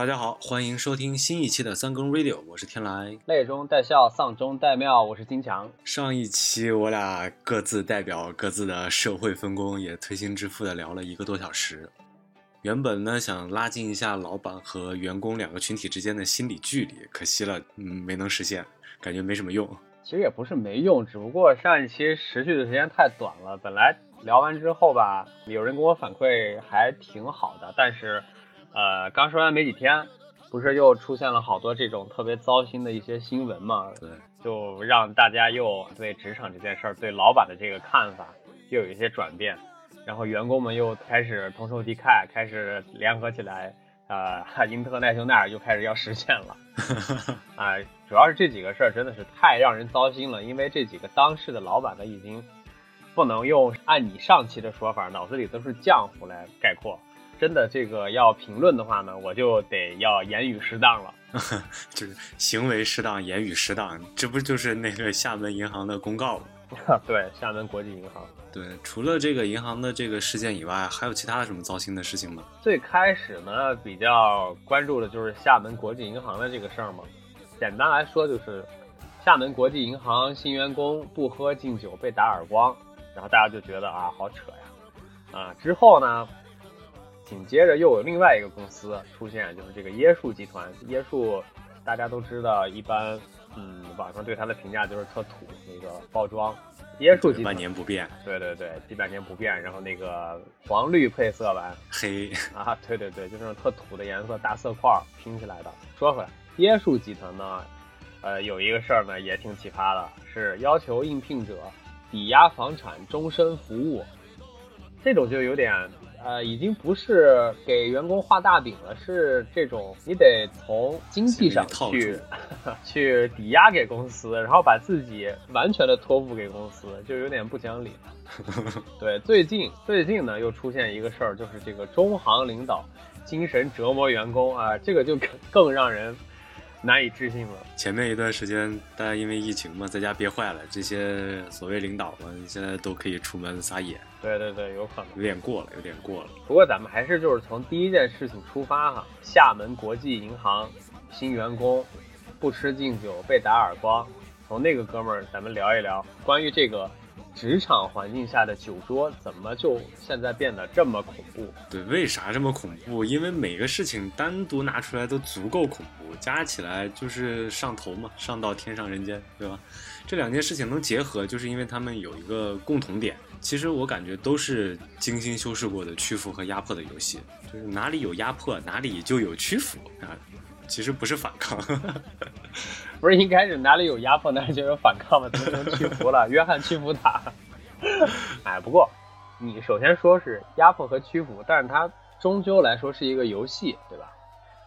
大家好，欢迎收听新一期的三更 Radio，我是天来。泪中带笑，丧中带妙，我是金强。上一期我俩各自代表各自的社会分工，也推心置腹的聊了一个多小时。原本呢想拉近一下老板和员工两个群体之间的心理距离，可惜了，嗯，没能实现，感觉没什么用。其实也不是没用，只不过上一期持续的时间太短了。本来聊完之后吧，有人跟我反馈还挺好的，但是。呃，刚说完没几天，不是又出现了好多这种特别糟心的一些新闻嘛？对，就让大家又对职场这件事儿，对老板的这个看法又有一些转变，然后员工们又开始同仇敌忾，开始联合起来，呃，英特奈修奈尔又开始要实现了。啊，主要是这几个事儿真的是太让人糟心了，因为这几个当事的老板呢，已经不能用按你上期的说法，脑子里都是浆糊来概括。真的，这个要评论的话呢，我就得要言语适当了，就是行为适当，言语适当，这不就是那个厦门银行的公告吗？对，厦门国际银行。对，除了这个银行的这个事件以外，还有其他的什么糟心的事情吗？最开始呢，比较关注的就是厦门国际银行的这个事儿嘛。简单来说，就是厦门国际银行新员工不喝敬酒被打耳光，然后大家就觉得啊，好扯呀，啊，之后呢？紧接着又有另外一个公司出现，就是这个椰树集团。椰树大家都知道，一般嗯，网上对它的评价就是特土，那个包装。椰树集团万年不变，对对对，几百年不变。然后那个黄绿配色吧，黑 啊，对对对，就那种特土的颜色，大色块拼起来的。说回来，椰树集团呢，呃，有一个事儿呢也挺奇葩的，是要求应聘者抵押房产终身服务，这种就有点。呃，已经不是给员工画大饼了，是这种你得从经济上去 去抵押给公司，然后把自己完全的托付给公司，就有点不讲理了。对，最近最近呢又出现一个事儿，就是这个中行领导精神折磨员工啊，这个就更让人。难以置信了。前面一段时间，大家因为疫情嘛，在家憋坏了，这些所谓领导们现在都可以出门撒野。对对对，有可能有点过了，有点过了。不过咱们还是就是从第一件事情出发哈，厦门国际银行新员工不吃敬酒被打耳光，从那个哥们儿咱们聊一聊关于这个。职场环境下的酒桌怎么就现在变得这么恐怖？对，为啥这么恐怖？因为每个事情单独拿出来都足够恐怖，加起来就是上头嘛，上到天上人间，对吧？这两件事情能结合，就是因为他们有一个共同点。其实我感觉都是精心修饰过的屈服和压迫的游戏，就是哪里有压迫，哪里就有屈服啊。其实不是反抗，不是应该是哪里有压迫哪里就有反抗吗？怎么能屈服了？约翰屈服他。哎，不过你首先说是压迫和屈服，但是它终究来说是一个游戏，对吧？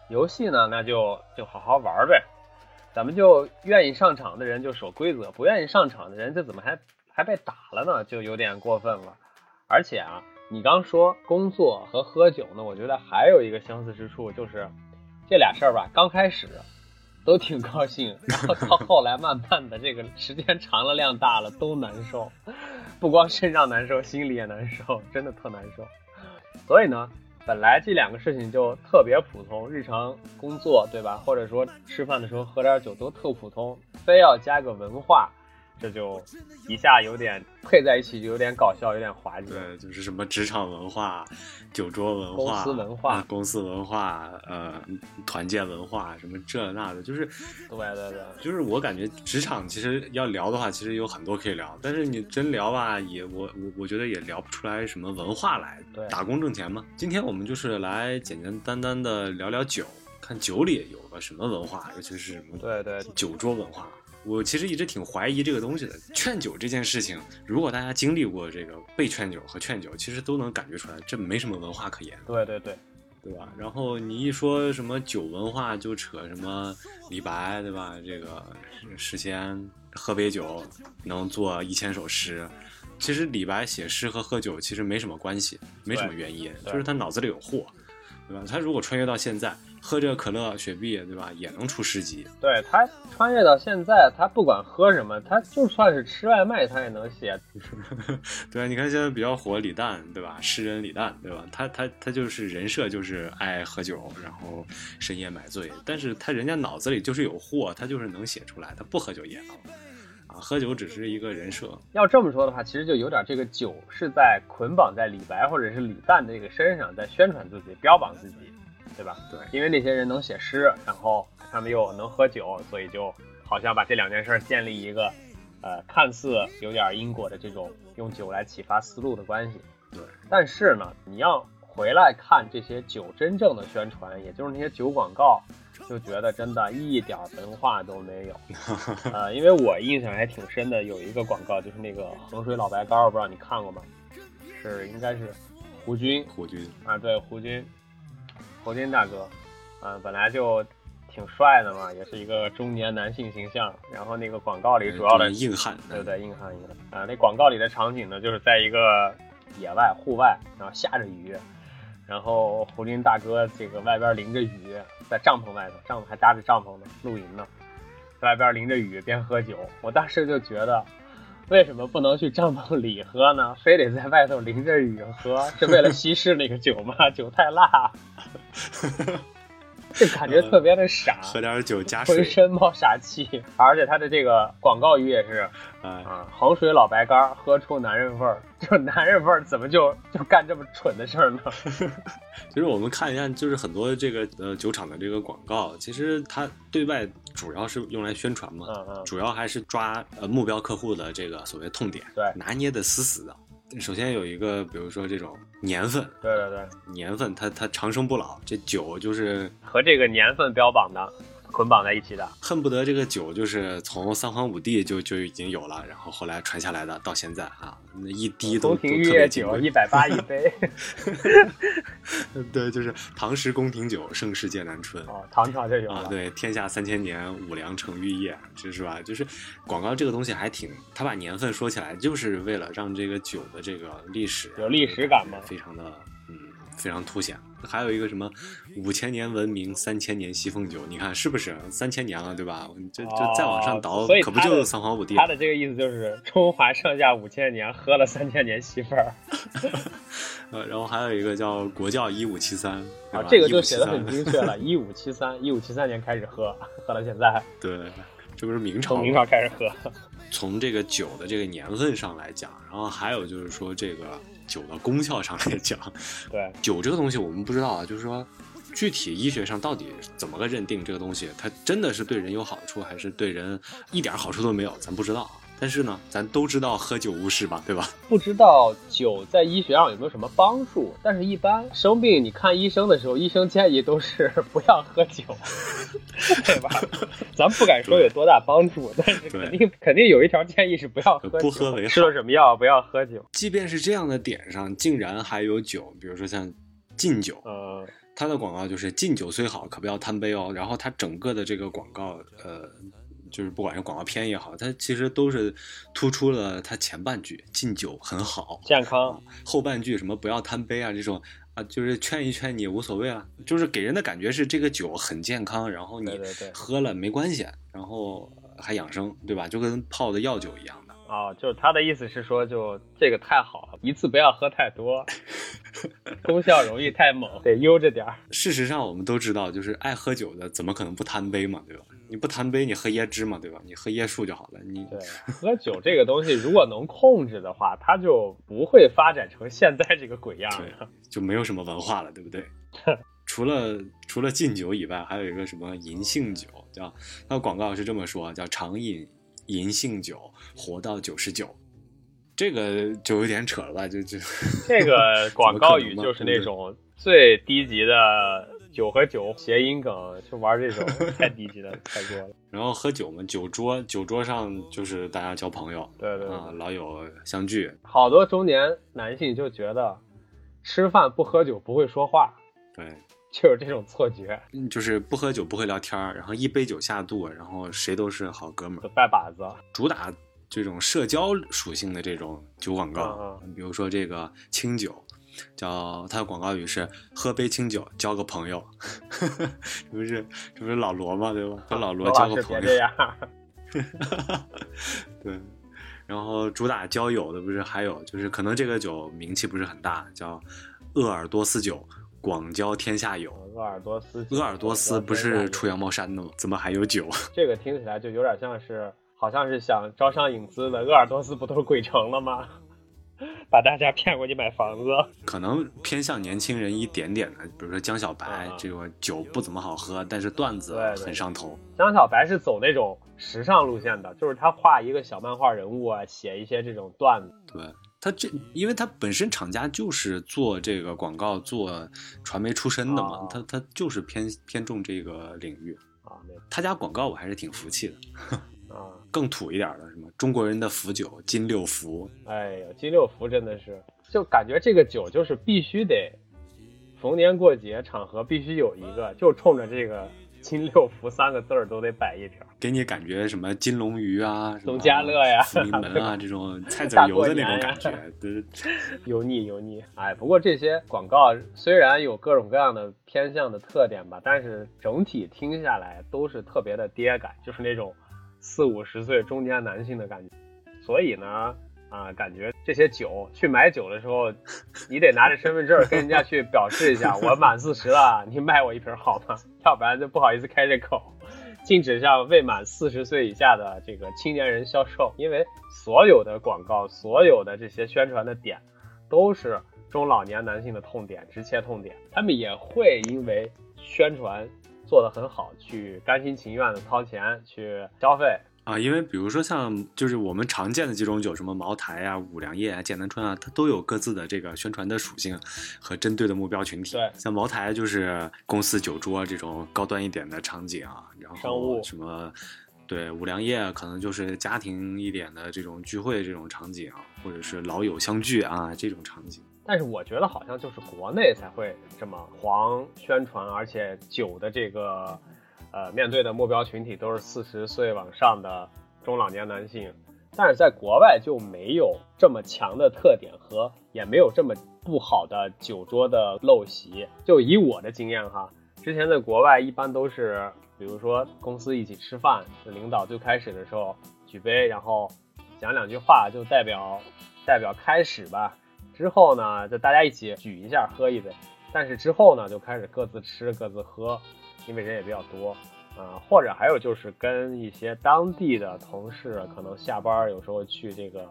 游戏呢，那就就好好玩呗。咱们就愿意上场的人就守规则，不愿意上场的人这怎么还还被打了呢？就有点过分了。而且啊，你刚说工作和喝酒呢，我觉得还有一个相似之处就是。这俩事儿吧，刚开始都挺高兴，然后到 后来慢慢的，这个时间长了，量大了，都难受，不光身上难受，心里也难受，真的特难受。所以呢，本来这两个事情就特别普通，日常工作对吧？或者说吃饭的时候喝点酒都特普通，非要加个文化。这就一下有点配在一起，就有点搞笑，有点滑稽。对，就是什么职场文化、酒桌文化、公司文化、公司文化，呃，团建文化，什么这那的，就是对对对，就是我感觉职场其实要聊的话，其实有很多可以聊，但是你真聊吧，也我我我觉得也聊不出来什么文化来。对，打工挣钱嘛。今天我们就是来简简单单的聊聊酒，看酒里有个什么文化，尤其是什么对对酒桌文化。我其实一直挺怀疑这个东西的，劝酒这件事情，如果大家经历过这个被劝酒和劝酒，其实都能感觉出来，这没什么文化可言。对对对，对吧？然后你一说什么酒文化，就扯什么李白，对吧？这个诗仙喝杯酒能做一千首诗，其实李白写诗和喝酒其实没什么关系，没什么原因，就是他脑子里有货，对吧？他如果穿越到现在。喝着可乐、雪碧，对吧？也能出诗集。对他穿越到现在，他不管喝什么，他就算是吃外卖，他也能写。对啊，你看现在比较火李诞，对吧？诗人李诞，对吧？他他他就是人设就是爱喝酒，然后深夜买醉，但是他人家脑子里就是有货，他就是能写出来，他不喝酒也能。啊，喝酒只是一个人设。要这么说的话，其实就有点这个酒是在捆绑在李白或者是李诞这个身上，在宣传自己、标榜自己，对吧？对，因为那些人能写诗，然后他们又能喝酒，所以就好像把这两件事建立一个，呃，看似有点因果的这种用酒来启发思路的关系。对，但是呢，你要回来看这些酒真正的宣传，也就是那些酒广告。就觉得真的一点文化都没有，呃，因为我印象还挺深的，有一个广告就是那个衡水老白干，我不知道你看过吗？是应该是胡军，胡军啊，对，胡军，胡军大哥，啊，本来就挺帅的嘛，也是一个中年男性形象。然后那个广告里主要的硬汉，对对，硬汉硬汉啊。那广告里的场景呢，就是在一个野外户外，然后下着雨。然后胡军大哥这个外边淋着雨，在帐篷外头，帐篷还搭着帐篷呢，露营呢，在外边淋着雨边喝酒。我当时就觉得，为什么不能去帐篷里喝呢？非得在外头淋着雨喝，是为了稀释那个酒吗？酒太辣。这 感觉特别的傻，喝点酒加水，浑身冒傻气。而且他的这个广告语也是，啊，衡水老白干，喝出男人味儿。就男人味儿，怎么就就干这么蠢的事儿呢？其实我们看一下，就是很多这个呃酒厂的这个广告，其实它对外主要是用来宣传嘛，嗯嗯，主要还是抓呃目标客户的这个所谓痛点，对，拿捏的死死的。首先有一个，比如说这种年份，对对对，年份它它长生不老，这酒就是和这个年份标榜的。捆绑在一起的，恨不得这个酒就是从三皇五帝就就已经有了，然后后来传下来的，到现在啊，那一滴都都特别金贵，一百八一杯。对，就是唐时宫廷酒，盛世剑南春。哦，唐朝就有啊。对，天下三千年，五粮成玉液，这是吧？就是广告这个东西还挺，他把年份说起来，就是为了让这个酒的这个历史有历史感吗？非常的，嗯，非常凸显。还有一个什么五千年文明，三千年西凤酒，你看是不是三千年了，对吧？这这再往上倒，可不就三皇五帝？他的这个意思就是中华上下五千年，喝了三千年媳妇儿。呃，然后还有一个叫国窖一五七三，啊，这个就写的很精确了，一五七三，一五七三年开始喝，喝到现在。对，这不是明朝？从明朝开始喝。从这个酒的这个年份上来讲，然后还有就是说这个。酒的功效上来讲，对酒这个东西我们不知道啊，就是说具体医学上到底怎么个认定这个东西，它真的是对人有好处，还是对人一点好处都没有，咱不知道啊。但是呢，咱都知道喝酒误事吧，对吧？不知道酒在医学上有没有什么帮助，但是一般生病你看医生的时候，医生建议都是 不要喝酒，对吧？咱不敢说有多大帮助，但是肯定肯定有一条建议是不要喝，不喝为好。吃了什么药不要喝酒。即便是这样的点上，竟然还有酒，比如说像禁酒，呃，它的广告就是敬酒虽好，可不要贪杯哦。然后它整个的这个广告，呃。就是不管是广告片也好，它其实都是突出了它前半句敬酒很好，健康；后半句什么不要贪杯啊这种啊，就是劝一劝你无所谓啊，就是给人的感觉是这个酒很健康，然后你喝了没关系，然后还养生，对吧？就跟泡的药酒一样的。哦，就他的意思是说，就这个太好了，一次不要喝太多，功效容易太猛，得悠着点儿。事实上，我们都知道，就是爱喝酒的怎么可能不贪杯嘛，对吧？你不贪杯，你喝椰汁嘛，对吧？你喝椰树就好了。你对喝酒这个东西，如果能控制的话，它就不会发展成现在这个鬼样了，就没有什么文化了，对不对？除了除了禁酒以外，还有一个什么银杏酒，叫那广告是这么说，叫常饮银杏酒，活到九十九。这个就有点扯了吧？就就这个 广告语就是那种最低级的。酒和酒谐音梗，就玩这种 太低级的太多了。然后喝酒嘛，酒桌酒桌上就是大家交朋友，对对啊，老友相聚。好多中年男性就觉得吃饭不喝酒不会说话，对，就是这种错觉，就是不喝酒不会聊天然后一杯酒下肚，然后谁都是好哥们儿，拜把子。主打这种社交属性的这种酒广告，比如说这个清酒。叫它的广告语是“喝杯清酒，交个朋友”，这不是这不是老罗吗，对吧？和老罗交个朋友。对，然后主打交友的不是还有就是可能这个酒名气不是很大，叫鄂尔多斯酒，广交天下友。鄂尔多斯，鄂尔多斯不是出羊毛衫的吗？怎么还有酒？这个听起来就有点像是，好像是想招商引资的。鄂尔多斯不都是鬼城了吗？把大家骗过去买房子，可能偏向年轻人一点点的，比如说江小白这个酒不怎么好喝，但是段子很上头。江小白是走那种时尚路线的，就是他画一个小漫画人物啊，写一些这种段子。对他这，因为他本身厂家就是做这个广告、做传媒出身的嘛，他他就是偏偏重这个领域啊。他家广告我还是挺服气的。啊，更土一点的什么中国人的福酒金六福，哎呀，金六福真的是，就感觉这个酒就是必须得逢年过节场合必须有一个，就冲着这个金六福三个字儿都得摆一瓶，给你感觉什么金龙鱼啊、农家乐呀、福临门啊这种菜籽油的那种感觉，对，油腻油腻。哎，不过这些广告虽然有各种各样的偏向的特点吧，但是整体听下来都是特别的爹感，就是那种。四五十岁中年男性的感觉，所以呢，啊，感觉这些酒去买酒的时候，你得拿着身份证跟人家去表示一下，我满四十了，你卖我一瓶好吗？要不然就不好意思开这口，禁止向未满四十岁以下的这个青年人销售。因为所有的广告，所有的这些宣传的点，都是中老年男性的痛点，直切痛点。他们也会因为宣传。做得很好，去甘心情愿的掏钱去消费啊，因为比如说像就是我们常见的几种酒，什么茅台啊、五粮液啊、剑南春啊，它都有各自的这个宣传的属性和针对的目标群体。对，像茅台就是公司酒桌这种高端一点的场景啊，然后什么对五粮液可能就是家庭一点的这种聚会这种场景，或者是老友相聚啊这种场景。但是我觉得好像就是国内才会这么狂宣传，而且酒的这个，呃，面对的目标群体都是四十岁往上的中老年男性，但是在国外就没有这么强的特点和也没有这么不好的酒桌的陋习。就以我的经验哈，之前在国外一般都是，比如说公司一起吃饭，领导最开始的时候举杯，然后讲两句话，就代表代表开始吧。之后呢，就大家一起举一下，喝一杯。但是之后呢，就开始各自吃各自喝，因为人也比较多，啊，或者还有就是跟一些当地的同事，可能下班有时候去这个，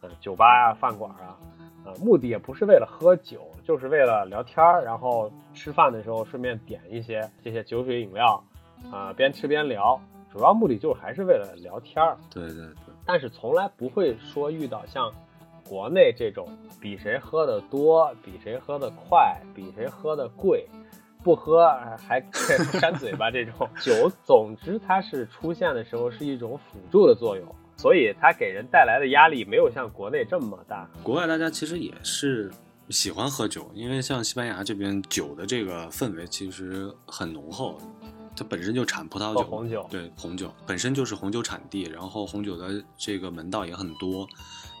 呃，酒吧啊、饭馆啊，啊，目的也不是为了喝酒，就是为了聊天儿，然后吃饭的时候顺便点一些这些酒水饮料，啊，边吃边聊，主要目的就是还是为了聊天儿。对对对。但是从来不会说遇到像。国内这种比谁喝的多，比谁喝的快，比谁喝的贵，不喝还扇嘴巴这种酒，总之它是出现的时候是一种辅助的作用，所以它给人带来的压力没有像国内这么大。国外大家其实也是喜欢喝酒，因为像西班牙这边酒的这个氛围其实很浓厚，它本身就产葡萄酒、红酒，对红酒本身就是红酒产地，然后红酒的这个门道也很多。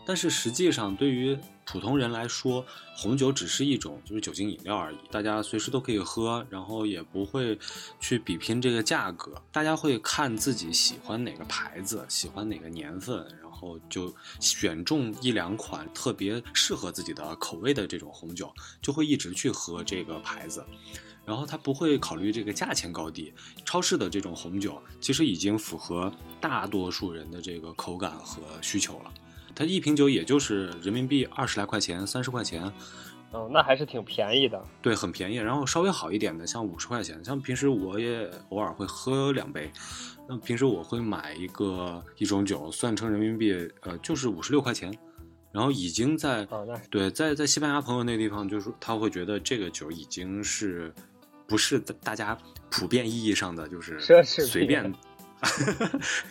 但是实际上，对于普通人来说，红酒只是一种就是酒精饮料而已，大家随时都可以喝，然后也不会去比拼这个价格，大家会看自己喜欢哪个牌子，喜欢哪个年份，然后就选中一两款特别适合自己的口味的这种红酒，就会一直去喝这个牌子，然后他不会考虑这个价钱高低。超市的这种红酒其实已经符合大多数人的这个口感和需求了。它一瓶酒也就是人民币二十来块钱，三十块钱，哦，那还是挺便宜的。对，很便宜。然后稍微好一点的，像五十块钱，像平时我也偶尔会喝两杯。那平时我会买一个一种酒，算成人民币，呃，就是五十六块钱。然后已经在，对，在在西班牙朋友那地方，就是他会觉得这个酒已经是不是大家普遍意义上的就是奢侈随便。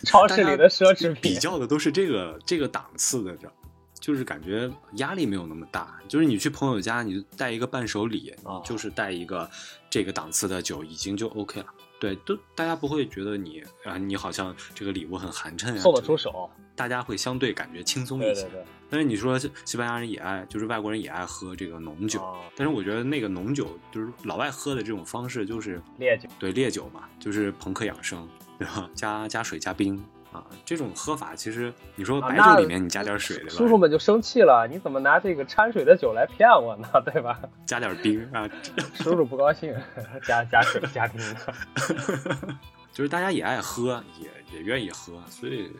超市里的奢侈品，比较的都是这个这个档次的，这就是感觉压力没有那么大。就是你去朋友家，你带一个伴手礼，啊你就是带一个这个档次的酒，已经就 OK 了。对，都大家不会觉得你啊，你好像这个礼物很寒碜啊，送得出手。大家会相对感觉轻松一些。对对对，但是你说西西班牙人也爱，就是外国人也爱喝这个浓酒，啊但是我觉得那个浓酒就是老外喝的这种方式，就是烈酒对烈酒嘛，就是朋克养生，对吧？加加水加冰啊，这种喝法其实你说白酒里面你加点水，对吧？叔叔们就生气了，你怎么拿这个掺水的酒来骗我呢？对吧？加点冰啊，叔叔不高兴，加加水加冰。就是大家也爱喝，也也愿意喝，所以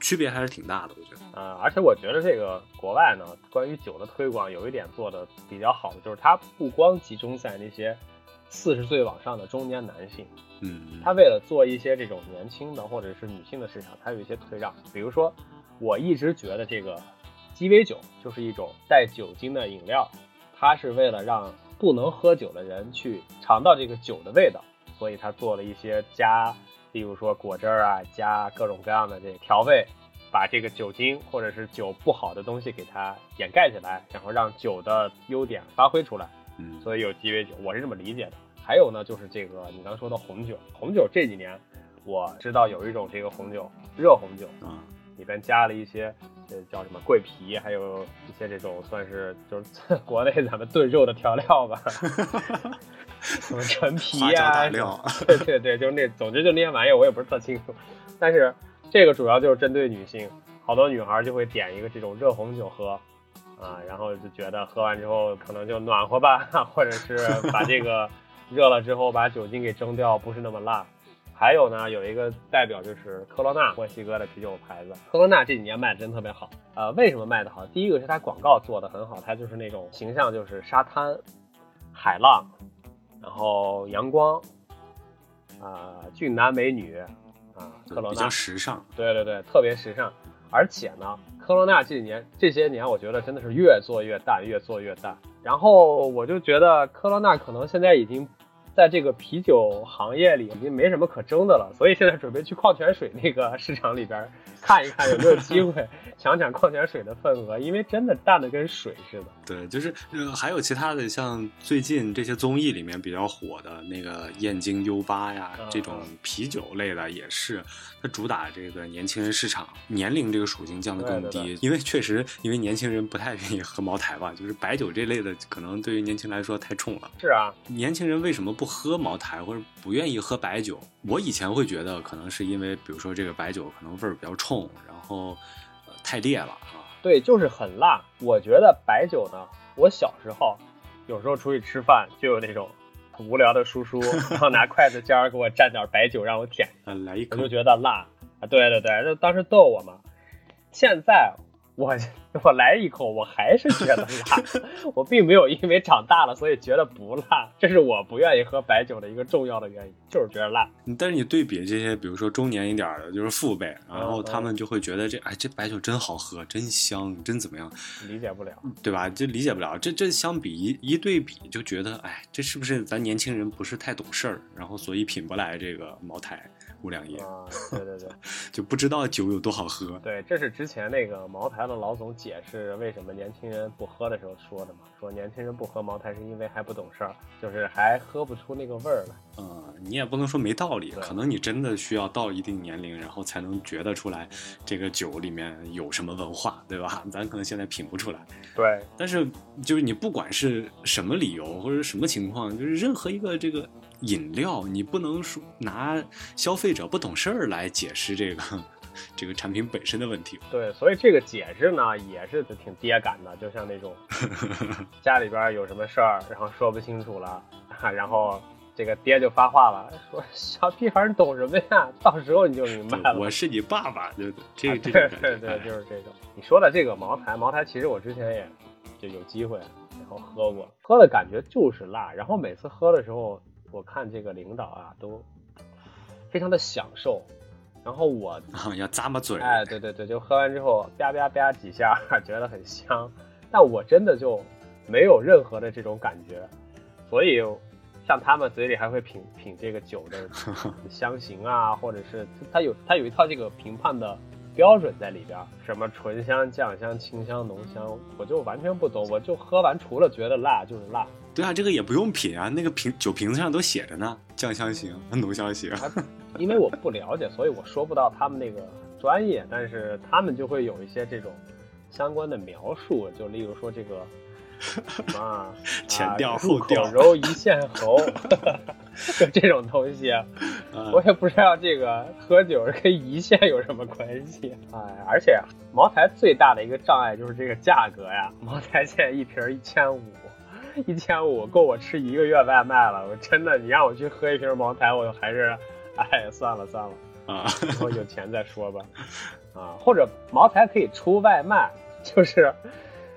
区别还是挺大的，我觉得。啊、而且我觉得这个国外呢，关于酒的推广有一点做的比较好的，就是它不光集中在那些四十岁往上的中年男性，嗯，他为了做一些这种年轻的或者是女性的市场，他有一些退让。比如说，我一直觉得这个鸡尾酒就是一种带酒精的饮料，它是为了让不能喝酒的人去尝到这个酒的味道，所以他做了一些加，例如说果汁儿啊，加各种各样的这个调味，把这个酒精或者是酒不好的东西给它掩盖起来，然后让酒的优点发挥出来。嗯，所以有鸡尾酒，我是这么理解的。还有呢，就是这个你刚说的红酒，红酒这几年我知道有一种这个红酒，热红酒啊，里边加了一些呃叫什么桂皮，还有一些这种算是就是 国内咱们炖肉的调料吧，什么陈皮呀、对对对，就是那，总之就那些玩意儿，我也不是特清楚。但是这个主要就是针对女性，好多女孩就会点一个这种热红酒喝，啊，然后就觉得喝完之后可能就暖和吧，或者是把这个 热了之后把酒精给蒸掉，不是那么辣。还有呢，有一个代表就是科罗娜，墨西哥的啤酒牌子。科罗娜这几年卖的真特别好。呃，为什么卖的好？第一个是它广告做的很好，它就是那种形象就是沙滩、海浪，然后阳光，啊、俊男美女，啊、科罗娜比较，时尚。对对对，特别时尚。而且呢，科罗娜这几年这些年，我觉得真的是越做越淡，越做越淡。然后我就觉得科罗娜可能现在已经在这个啤酒行业里已经没什么可争的了，所以现在准备去矿泉水那个市场里边看一看有没有机会 抢抢矿泉水的份额，因为真的淡的跟水似的。对，就是呃，还有其他的，像最近这些综艺里面比较火的那个燕京 U 八呀，嗯这种啤酒类的也是，它主打这个年轻人市场，年龄这个属性降得更低，对对因为确实因为年轻人不太愿意喝茅台吧，就是白酒这类的，可能对于年轻人来说太冲了。是啊，年轻人为什么不喝茅台或者不愿意喝白酒？我以前会觉得可能是因为，比如说这个白酒可能味儿比较冲，然后、呃、太烈了啊。对，就是很辣。我觉得白酒呢，我小时候有时候出去吃饭，就有那种无聊的叔叔，然后拿筷子尖儿给我蘸点白酒让我舔，呃，来一口我就，觉得辣啊。对对对，就当时逗我嘛。现在我我来一口，我还是觉得辣，我并没有因为长大了所以觉得不辣，这是我不愿意喝白酒的一个重要的原因，就是觉得辣。但是你对比这些，比如说中年一点儿的，就是父辈，然后嗯他们就会觉得这，哎，这白酒真好喝，真香，真怎么样，理解不了。对吧？这理解不了。这这相比一一对比，就觉得，哎，这是不是咱年轻人不是太懂事儿，然后所以品不来这个茅台、五粮液，啊，对对对。就不知道酒有多好喝。对，这是之前那个茅台的老总解释为什么年轻人不喝的时候说的嘛，说年轻人不喝茅台是因为还不懂事儿，就是还喝不出那个味儿来。嗯，你也不能说没道理，可能你真的需要到一定年龄，然后才能觉得出来这个酒里面有什么文化，对吧？咱可能现在品不出来。对，但是就是你不管是什么理由或者什么情况，就是任何一个这个饮料，你不能说拿消费者不懂事儿来解释这个 这个产品本身的问题。对，所以这个解释呢也是挺爹感的，就像那种 家里边有什么事儿，然后说不清楚了，然后这个爹就发话了，说小屁孩儿你懂什么呀？到时候你就明白了。我是你爸爸，对对，这啊这对种感觉，对对，哎就是这种。你说的这个茅台，茅台其实我之前也就有机会，然后喝过，喝的感觉就是辣。然后每次喝的时候，我看这个领导啊都非常的享受。然后我，啊要咂巴嘴儿，哎，对对对，就喝完之后吧吧吧几下，觉得很香。但我真的就没有任何的这种感觉，所以像他们嘴里还会品品这个酒的 香型啊，或者是它有它有一套这个评判的标准在里边，什么醇香、酱香、清香、浓香，我就完全不懂。我就喝完，除了觉得辣就是辣。对啊，这个也不用品啊，那个瓶酒瓶子上都写着呢，酱香型、浓香型。因为我不了解，所以我说不到他们那个专业，但是他们就会有一些这种相关的描述，就例如说这个。啊，前调后调，揉一线喉，就这种东西，我也不知道这个喝酒跟胰腺有什么关系。哎，而且茅台最大的一个障碍就是这个价格呀，茅台现在一瓶一千五，一千五够我吃一个月外卖了。我真的，你让我去喝一瓶茅台，我还是，哎，算了算了，啊，以后有钱再说吧。啊，或者茅台可以出外卖，就是。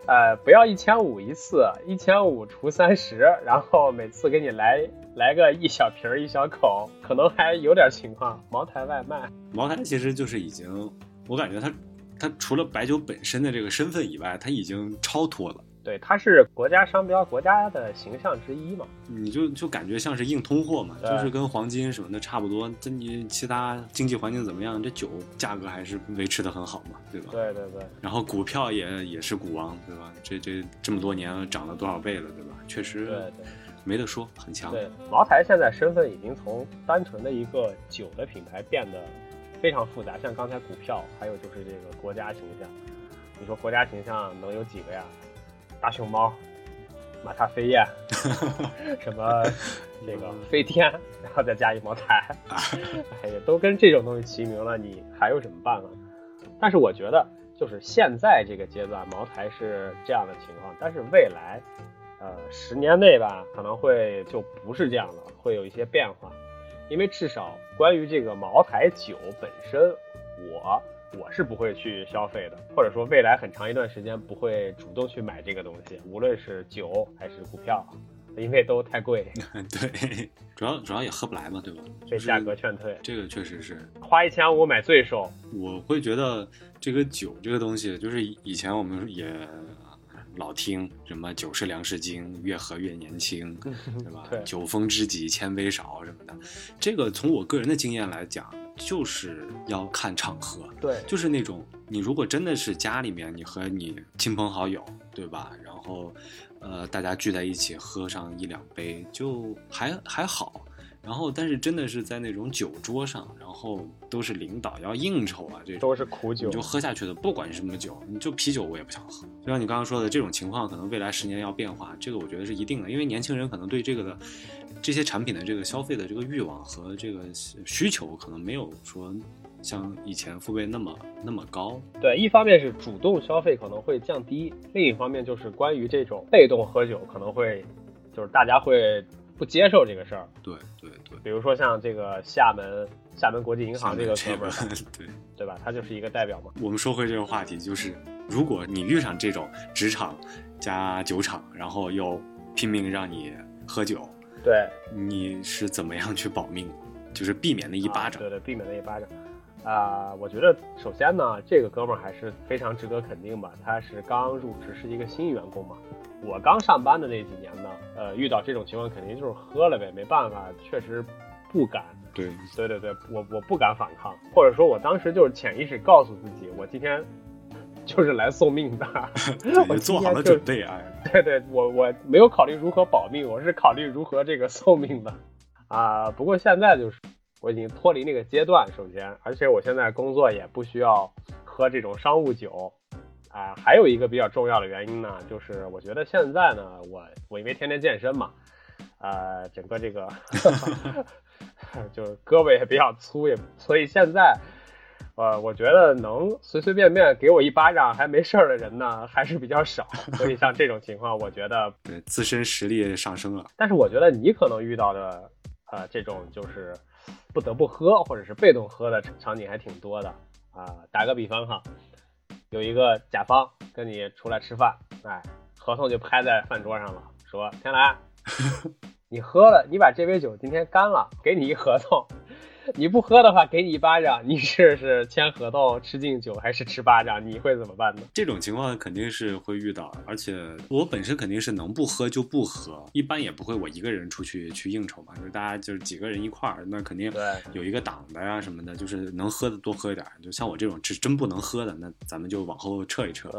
呃，不要一千五一次，一千五除三十，然后每次给你来来个一小瓶一小口，可能还有点情况。茅台外卖，茅台其实就是已经，我感觉它它除了白酒本身的这个身份以外，它已经超脱了。对，它是国家商标，国家的形象之一嘛。你就就感觉像是硬通货嘛，就是跟黄金什么的差不多。这你其他经济环境怎么样？这酒价格还是维持的很好嘛，对吧？对对对。然后股票也也是股王，对吧？这这这么多年涨了多少倍了，对吧？确实，对对，没得说，很强。对，茅台现在身份已经从单纯的一个酒的品牌变得非常复杂，像刚才股票，还有就是这个国家形象。你说国家形象能有几个呀？大熊猫、马踏飞燕，什么那个飞天，然后再加一茅台，哎呀，都跟这种东西齐名了，你还有什么办法？但是我觉得，就是现在这个阶段，茅台是这样的情况，但是未来，呃，十年内吧，可能会就不是这样了，会有一些变化，因为至少关于这个茅台酒本身，我。我是不会去消费的，或者说未来很长一段时间不会主动去买这个东西，无论是酒还是股票，因为都太贵。对，主要主要也喝不来嘛，对吧？被价格劝退，这个确实是花一千五买罪受。我会觉得这个酒这个东西，就是以前我们也老听什么“酒是粮食精，越喝越年轻 ”，对吧？酒逢知己千杯少什么的，这个从我个人的经验来讲。就是要看场合，对，就是那种你如果真的是家里面，你和你亲朋好友，对吧？然后，呃，大家聚在一起喝上一两杯，就还还好。然后，但是真的是在那种酒桌上，然后都是领导要应酬啊，这都是苦酒，你就喝下去的。不管是什么酒，你就啤酒我也不想喝。就像你刚刚说的，这种情况可能未来十年要变化，这个我觉得是一定的，因为年轻人可能对这个的这些产品的这个消费的这个欲望和这个需求，可能没有说像以前父辈那么那么高。对，一方面是主动消费可能会降低，另一方面就是关于这种被动喝酒可能会，就是大家会。不接受这个事儿，对对对，比如说像这个厦门厦门国际银行这个哥们儿，对对吧？他就是一个代表嘛。我们说回这个话题，就是如果你遇上这种职场加酒厂，然后又拼命让你喝酒，对，你是怎么样去保命？就是避免那一巴掌。对对，避免那一巴掌。啊，我觉得首先呢，这个哥们儿还是非常值得肯定吧。他是刚入职，是一个新员工嘛。我刚上班的那几年呢，呃，遇到这种情况肯定就是喝了呗，没办法，确实不敢。对，对对对，我我不敢反抗，或者说我当时就是潜意识告诉自己，我今天 就是来送命的，我做好了准备啊。对对，我我没有考虑如何保命，我是考虑如何这个送命的啊。不过现在就是我已经脱离那个阶段，首先，而且我现在工作也不需要喝这种商务酒。啊，还有一个比较重要的原因呢，就是我觉得现在呢，我我因为天天健身嘛，呃，整个这个 就是胳膊也比较粗，也所以现在，呃，我觉得能随随便便给我一巴掌还没事儿的人呢，还是比较少。所以像这种情况，我觉得 对自身实力上升了。但是我觉得你可能遇到的，呃，这种就是不得不喝或者是被动喝的场景还挺多的啊。打个比方哈。有一个甲方跟你出来吃饭，哎，合同就拍在饭桌上了，说天来，你喝了，你把这杯酒今天干了，给你一合同，你不喝的话，给你一巴掌，你试试签合同吃敬酒还是吃巴掌？你会怎么办呢？这种情况肯定是会遇到，而且我本身肯定是能不喝就不喝，一般也不会我一个人出去去应酬嘛，就是大家就是几个人一块儿，那肯定有一个挡的呀什么的，就是能喝的多喝一点儿。就像我这种是真不能喝的，那咱们就往后撤一撤。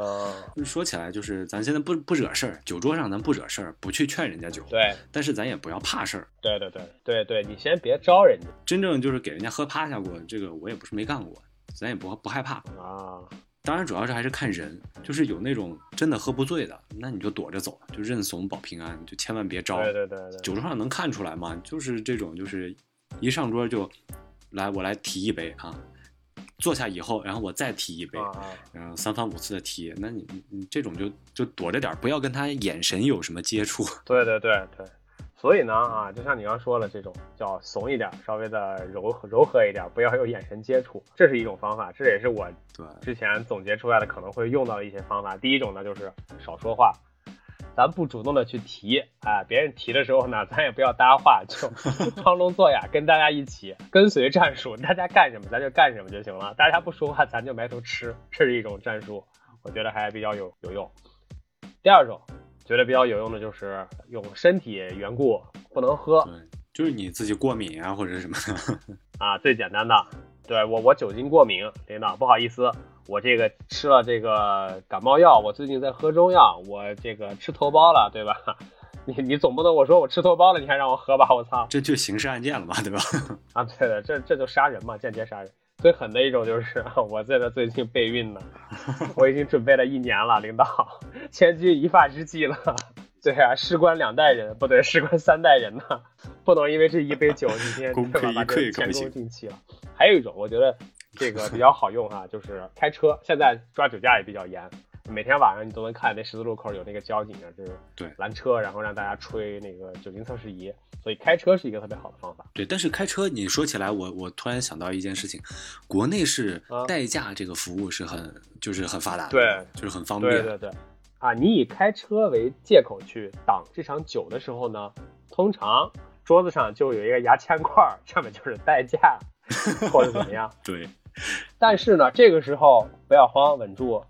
嗯，说起来就是咱现在不不惹事儿，酒桌上咱不惹事儿，不去劝人家酒，对但是咱也不要怕事儿。对对对对对，你先别招人家真正就是给人家喝趴下过，这个我也不是没干过，咱也不不害怕。啊。当然，主要是还是看人，就是有那种真的喝不醉的，那你就躲着走，就认怂保平安，就千万别招。对对对对，酒桌上能看出来吗？就是这种，就是一上桌就来，我来提一杯啊，坐下以后，然后我再提一杯，然后三番五次的提，那你你你这种就就躲着点，不要跟他眼神有什么接触。对对对对。所以呢，啊，就像你刚刚说了，这种叫怂一点，稍微的柔柔和一点，不要有眼神接触，这是一种方法，这也是我对，之前总结出来的可能会用到的一些方法。第一种呢，就是少说话，咱不主动的去提，啊，别人提的时候呢，咱也不要搭话，就 装聋作哑，跟大家一起跟随战术，大家干什么咱就干什么就行了，大家不说话咱就埋头吃，这是一种战术，我觉得还比较有有用。第二种觉得比较有用的就是用身体缘故不能喝对，就是你自己过敏啊或者什么的。啊，最简单的，对我我酒精过敏，领导不好意思，我这个吃了这个感冒药，我最近在喝中药，我这个吃头孢了，对吧？你你总不能我说我吃头孢了，你还让我喝吧？我操！这就刑事案件了嘛，对吧？啊，对的，这这就杀人嘛，间接杀人。最狠的一种就是 我在这最近备孕呢，我已经准备了一年了，领导，千钧一发之际了。对啊，事关两代人，不对，事关三代人呢，不能因为这一杯酒，今天功对吧亏一把这前功尽弃了。还有一种，我觉得这个比较好用哈，就是开车，现在抓酒驾也比较严，每天晚上你都能看那十字路口有那个交警啊，就是对拦车，然后让大家吹那个酒精测试仪，所以开车是一个特别好的方法。对，但是开车你说起来，我我突然想到一件事情，国内是啊代驾这个服务是很就是很发达的，对，就是很方便。对对对，啊，你以开车为借口去挡这场酒的时候呢，通常桌子上就有一个牙签块儿，上面就是代驾 或者怎么样。对但是呢，这个时候不要慌，稳住，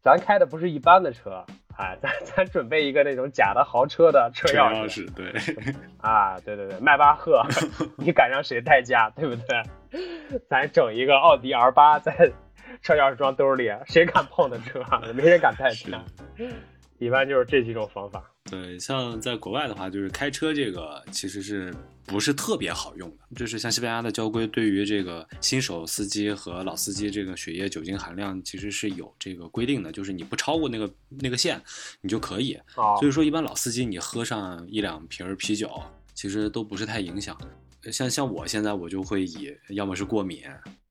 咱开的不是一般的车，哎，咱咱准备一个那种假的豪车的车钥匙，对，啊，对对对，迈巴赫，你敢让谁代驾，对不对？咱整一个奥迪 R 八在 车钥匙装兜里，谁敢碰的车？没人敢代驾。一般就是这几种方法。对，像在国外的话，就是开车这个其实是不是特别好用的？就是像西班牙的交规，对于这个新手司机和老司机这个血液酒精含量其实是有这个规定的，就是你不超过那个那个线，你就可以。哦所以说，一般老司机你喝上一两瓶儿啤酒，其实都不是太影响。呃像像我现在我就会以要么是过敏，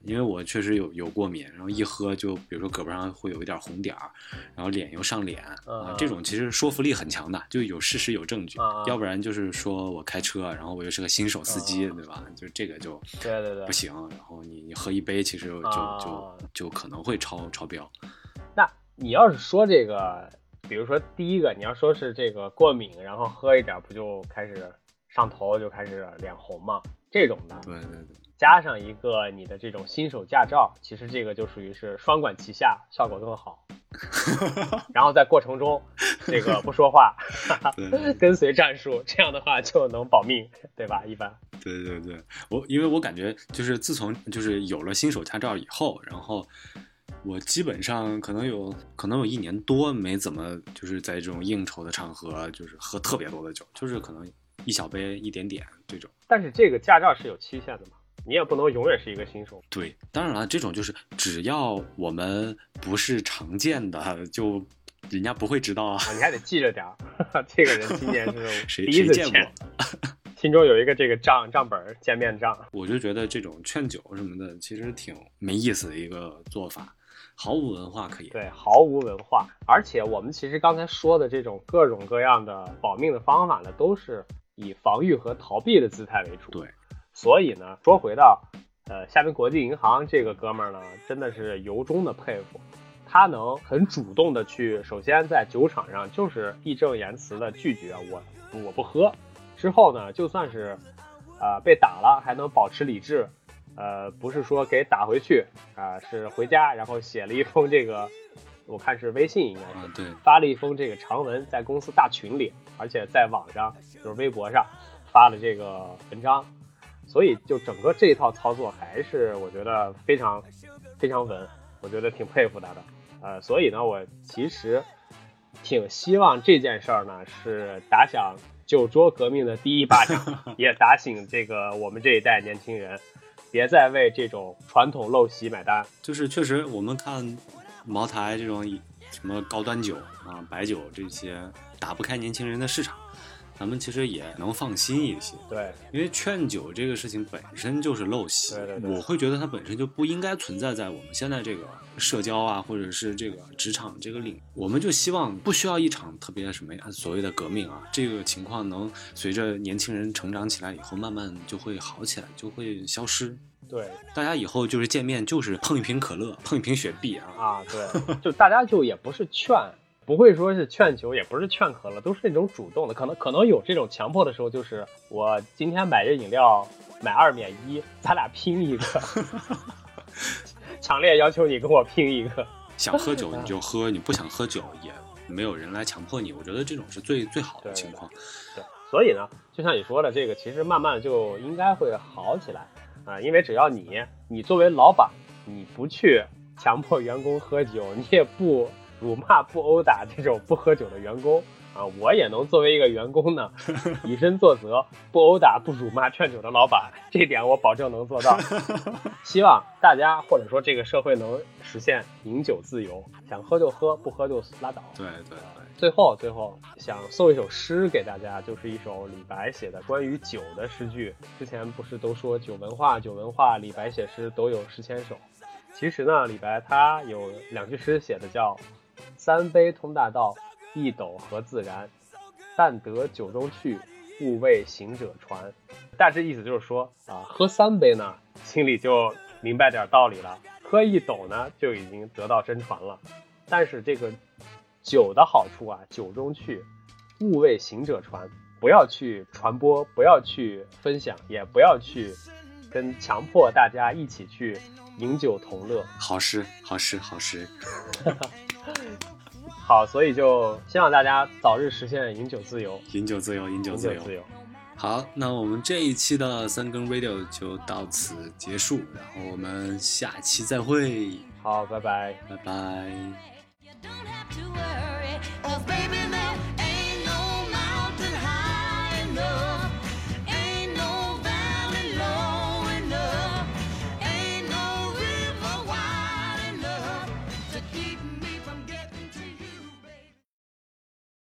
因为我确实有有过敏，然后一喝就比如说胳膊上会有一点红点儿，然后脸又上脸啊嗯，这种其实说服力很强的，就有事实有证据嗯，要不然就是说我开车，然后我又是个新手司机，对吧？就这个就对对对不行，然后你你喝一杯，其实就啊就就可能会超超标。那你要是说这个，比如说第一个，你要说是这个过敏，然后喝一点不就开始上头，就开始脸红嘛？这种的，对对对。加上一个你的这种新手驾照，其实这个就属于是双管齐下，效果更好。然后在过程中，这个不说话，对跟随战术，这样的话就能保命，对吧？一般。对对对，我因为我感觉就是自从就是有了新手驾照以后，然后我基本上可能有可能有一年多没怎么就是在这种应酬的场合就是喝特别多的酒，就是可能一小杯一点点这种。但是这个驾照是有期限的嘛，你也不能永远是一个新手。对，当然了，这种就是只要我们不是常见的，就人家不会知道啊。啊，你还得记着点儿，这个人今年是谁第一次谁见过，心中有一个这个账账本儿见面账。我就觉得这种劝酒什么的，其实挺没意思的一个做法，毫无文化可言。对，毫无文化。而且我们其实刚才说的这种各种各样的保命的方法呢，都是以防御和逃避的姿态为主。对，所以呢，说回到呃厦门国际银行这个哥们儿呢，真的是由衷的佩服。他能很主动的去，首先在酒场上就是义正言辞的拒绝我，我不喝。之后呢，就算是呃被打了，还能保持理智，呃，不是说给打回去啊，是回家然后写了一封这个，我看是微信应该是，对，发了一封这个长文在公司大群里，而且在网上就是微博上发了这个文章，所以就整个这一套操作还是我觉得非常非常稳，我觉得挺佩服他的。呃，所以呢，我其实挺希望这件事儿呢是打响酒桌革命的第一巴掌，也打醒这个我们这一代年轻人，别再为这种传统陋习买单。就是确实，我们看茅台这种什么高端酒啊、白酒这些打不开年轻人的市场。咱们其实也能放心一些，对，因为劝酒这个事情本身就是陋习，对对对，我会觉得它本身就不应该存在在我们现在这个社交啊，或者是这个职场这个领，我们就希望不需要一场特别什么呀所谓的革命啊，这个情况能随着年轻人成长起来以后，慢慢就会好起来，就会消失。对，大家以后就是见面就是碰一瓶可乐，碰一瓶雪碧啊，啊，对，就大家就也不是劝。不会说是劝酒，也不是劝和了，都是那种主动的。可能可能有这种强迫的时候，就是我今天买这饮料买二免一，咱俩拼一个，强烈要求你跟我拼一个。想喝酒你就喝，你不想喝酒也没有人来强迫你。我觉得这种是最最好的情况。对，所以呢，就像你说的，这个其实慢慢就应该会好起来啊，因为只要你你作为老板，你不去强迫员工喝酒，你也不。辱骂不殴打这种不喝酒的员工啊，我也能作为一个员工呢，以身作则，不殴打不辱骂劝酒的老板，这点我保证能做到。希望大家或者说这个社会能实现饮酒自由，想喝就喝，不喝就拉倒。对对对。最后最后想送一首诗给大家，就是一首李白写的关于酒的诗句。之前不是都说酒文化，酒文化，李白写诗都有诗千首。其实呢，李白他有两句诗写的叫。三杯通大道，一斗合自然。但得酒中趣，勿为行者传。大致意思就是说啊，喝三杯呢，心里就明白点道理了；喝一斗呢，就已经得到真传了。但是这个酒的好处啊，酒中趣，勿为行者传，不要去传播，不要去分享，也不要去跟强迫大家一起去饮酒同乐。好诗，好诗，好诗。好，所以就希望大家早日实现饮酒自由，饮酒自由，饮酒自由。自由。好，那我们这一期的三更 radio 就到此结束，然后我们下期再会。好，拜拜，拜拜。